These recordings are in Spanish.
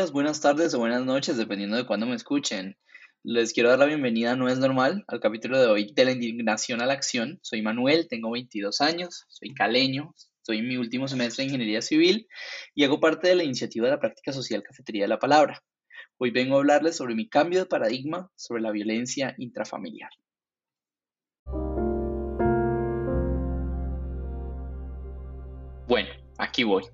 Días, buenas tardes o buenas noches, dependiendo de cuándo me escuchen. Les quiero dar la bienvenida, no es normal, al capítulo de hoy de la indignación a la acción. Soy Manuel, tengo 22 años, soy caleño, estoy en mi último semestre de Ingeniería Civil y hago parte de la iniciativa de la práctica social Cafetería de la Palabra. Hoy vengo a hablarles sobre mi cambio de paradigma sobre la violencia intrafamiliar. Bueno, aquí voy.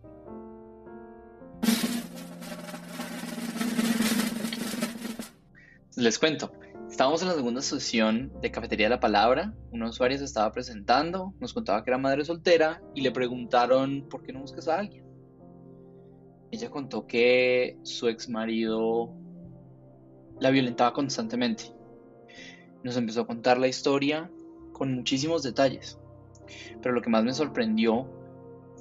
Les cuento, estábamos en la segunda sesión de Cafetería de la Palabra, una usuaria se estaba presentando, nos contaba que era madre soltera y le preguntaron por qué no buscas a alguien. Ella contó que su ex marido la violentaba constantemente. Nos empezó a contar la historia con muchísimos detalles, pero lo que más me sorprendió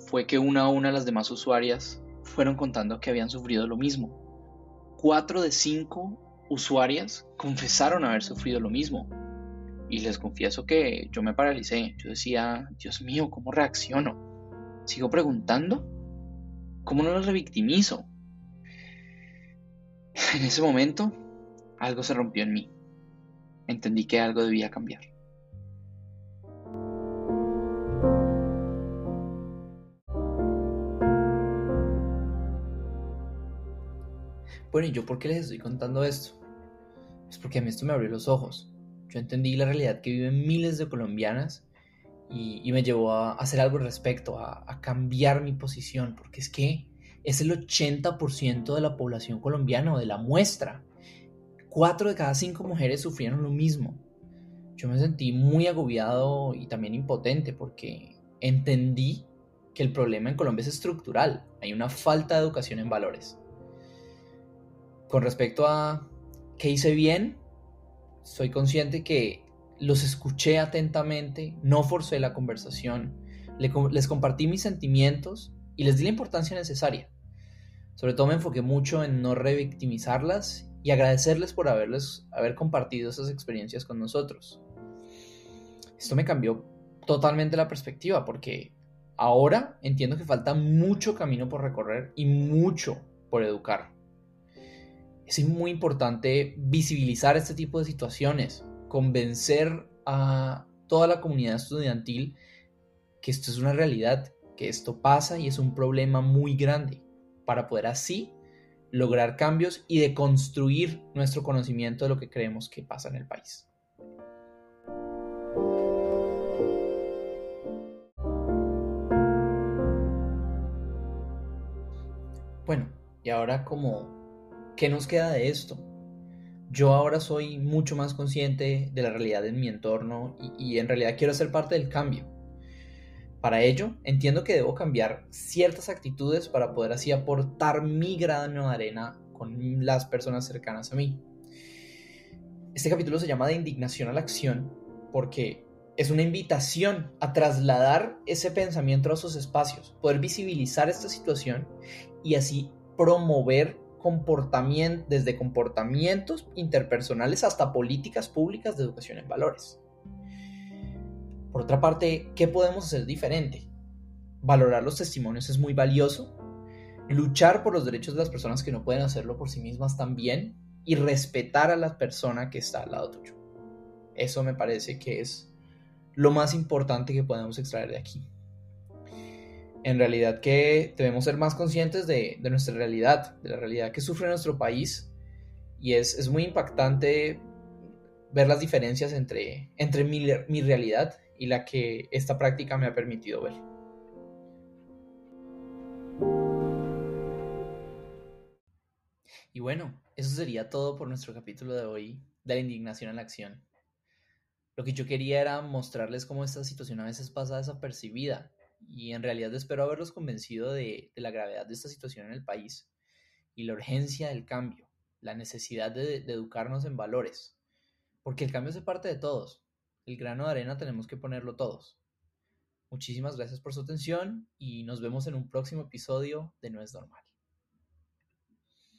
fue que una a una las demás usuarias fueron contando que habían sufrido lo mismo. Cuatro de cinco usuarias confesaron haber sufrido lo mismo. Y les confieso que yo me paralicé. Yo decía, Dios mío, ¿cómo reacciono? ¿Sigo preguntando? ¿Cómo no los revictimizo? En ese momento, algo se rompió en mí. Entendí que algo debía cambiar. Bueno, ¿y yo por qué les estoy contando esto? Es porque a mí esto me abrió los ojos. Yo entendí la realidad que viven miles de colombianas y, me llevó a, hacer algo al respecto, a, a cambiar mi posición, porque es que es el 80% de la población colombiana o de la muestra. Cuatro de cada cinco mujeres sufrieron lo mismo. Yo me sentí muy agobiado y también impotente porque entendí que el problema en Colombia es estructural. Hay una falta de educación en valores. Con respecto a qué hice bien, soy consciente que los escuché atentamente, no forcé la conversación, les compartí mis sentimientos y les di la importancia necesaria. Sobre todo me enfoqué mucho en no revictimizarlas y agradecerles por haberles, haber compartido esas experiencias con nosotros. Esto me cambió totalmente la perspectiva porque ahora entiendo que falta mucho camino por recorrer y mucho por educar es muy importante visibilizar este tipo de situaciones, convencer a toda la comunidad estudiantil que esto es una realidad, que esto pasa y es un problema muy grande, para poder así lograr cambios y deconstruir nuestro conocimiento de lo que creemos que pasa en el país. Bueno, y ahora como ¿Qué nos queda de esto? Yo ahora soy mucho más consciente de la realidad en mi entorno y, en realidad quiero ser parte del cambio. Para ello, entiendo que debo cambiar ciertas actitudes para poder así aportar mi grano de arena con las personas cercanas a mí. Este capítulo se llama de indignación a la acción porque es una invitación a trasladar ese pensamiento a esos espacios, poder visibilizar esta situación y así promover comportamiento, desde comportamientos interpersonales hasta políticas públicas de educación en valores. Por otra parte, ¿qué podemos hacer diferente? Valorar los testimonios es muy valioso, luchar por los derechos de las personas que no pueden hacerlo por sí mismas también y respetar a la persona que está al lado tuyo. Eso me parece que es lo más importante que podemos extraer de aquí en realidad que debemos ser más conscientes de, nuestra realidad, de la realidad que sufre nuestro país. Y es, muy impactante ver las diferencias entre, mi, mi realidad y la que esta práctica me ha permitido ver. Y bueno, eso sería todo por nuestro capítulo de hoy de la indignación en la acción. Lo que yo quería era mostrarles cómo esta situación a veces pasa desapercibida y en realidad espero haberlos convencido de, la gravedad de esta situación en el país y la urgencia del cambio, la necesidad de, educarnos en valores, porque el cambio se parte de todos, el grano de arena tenemos que ponerlo todos. Muchísimas gracias por su atención y nos vemos en un próximo episodio de No es normal.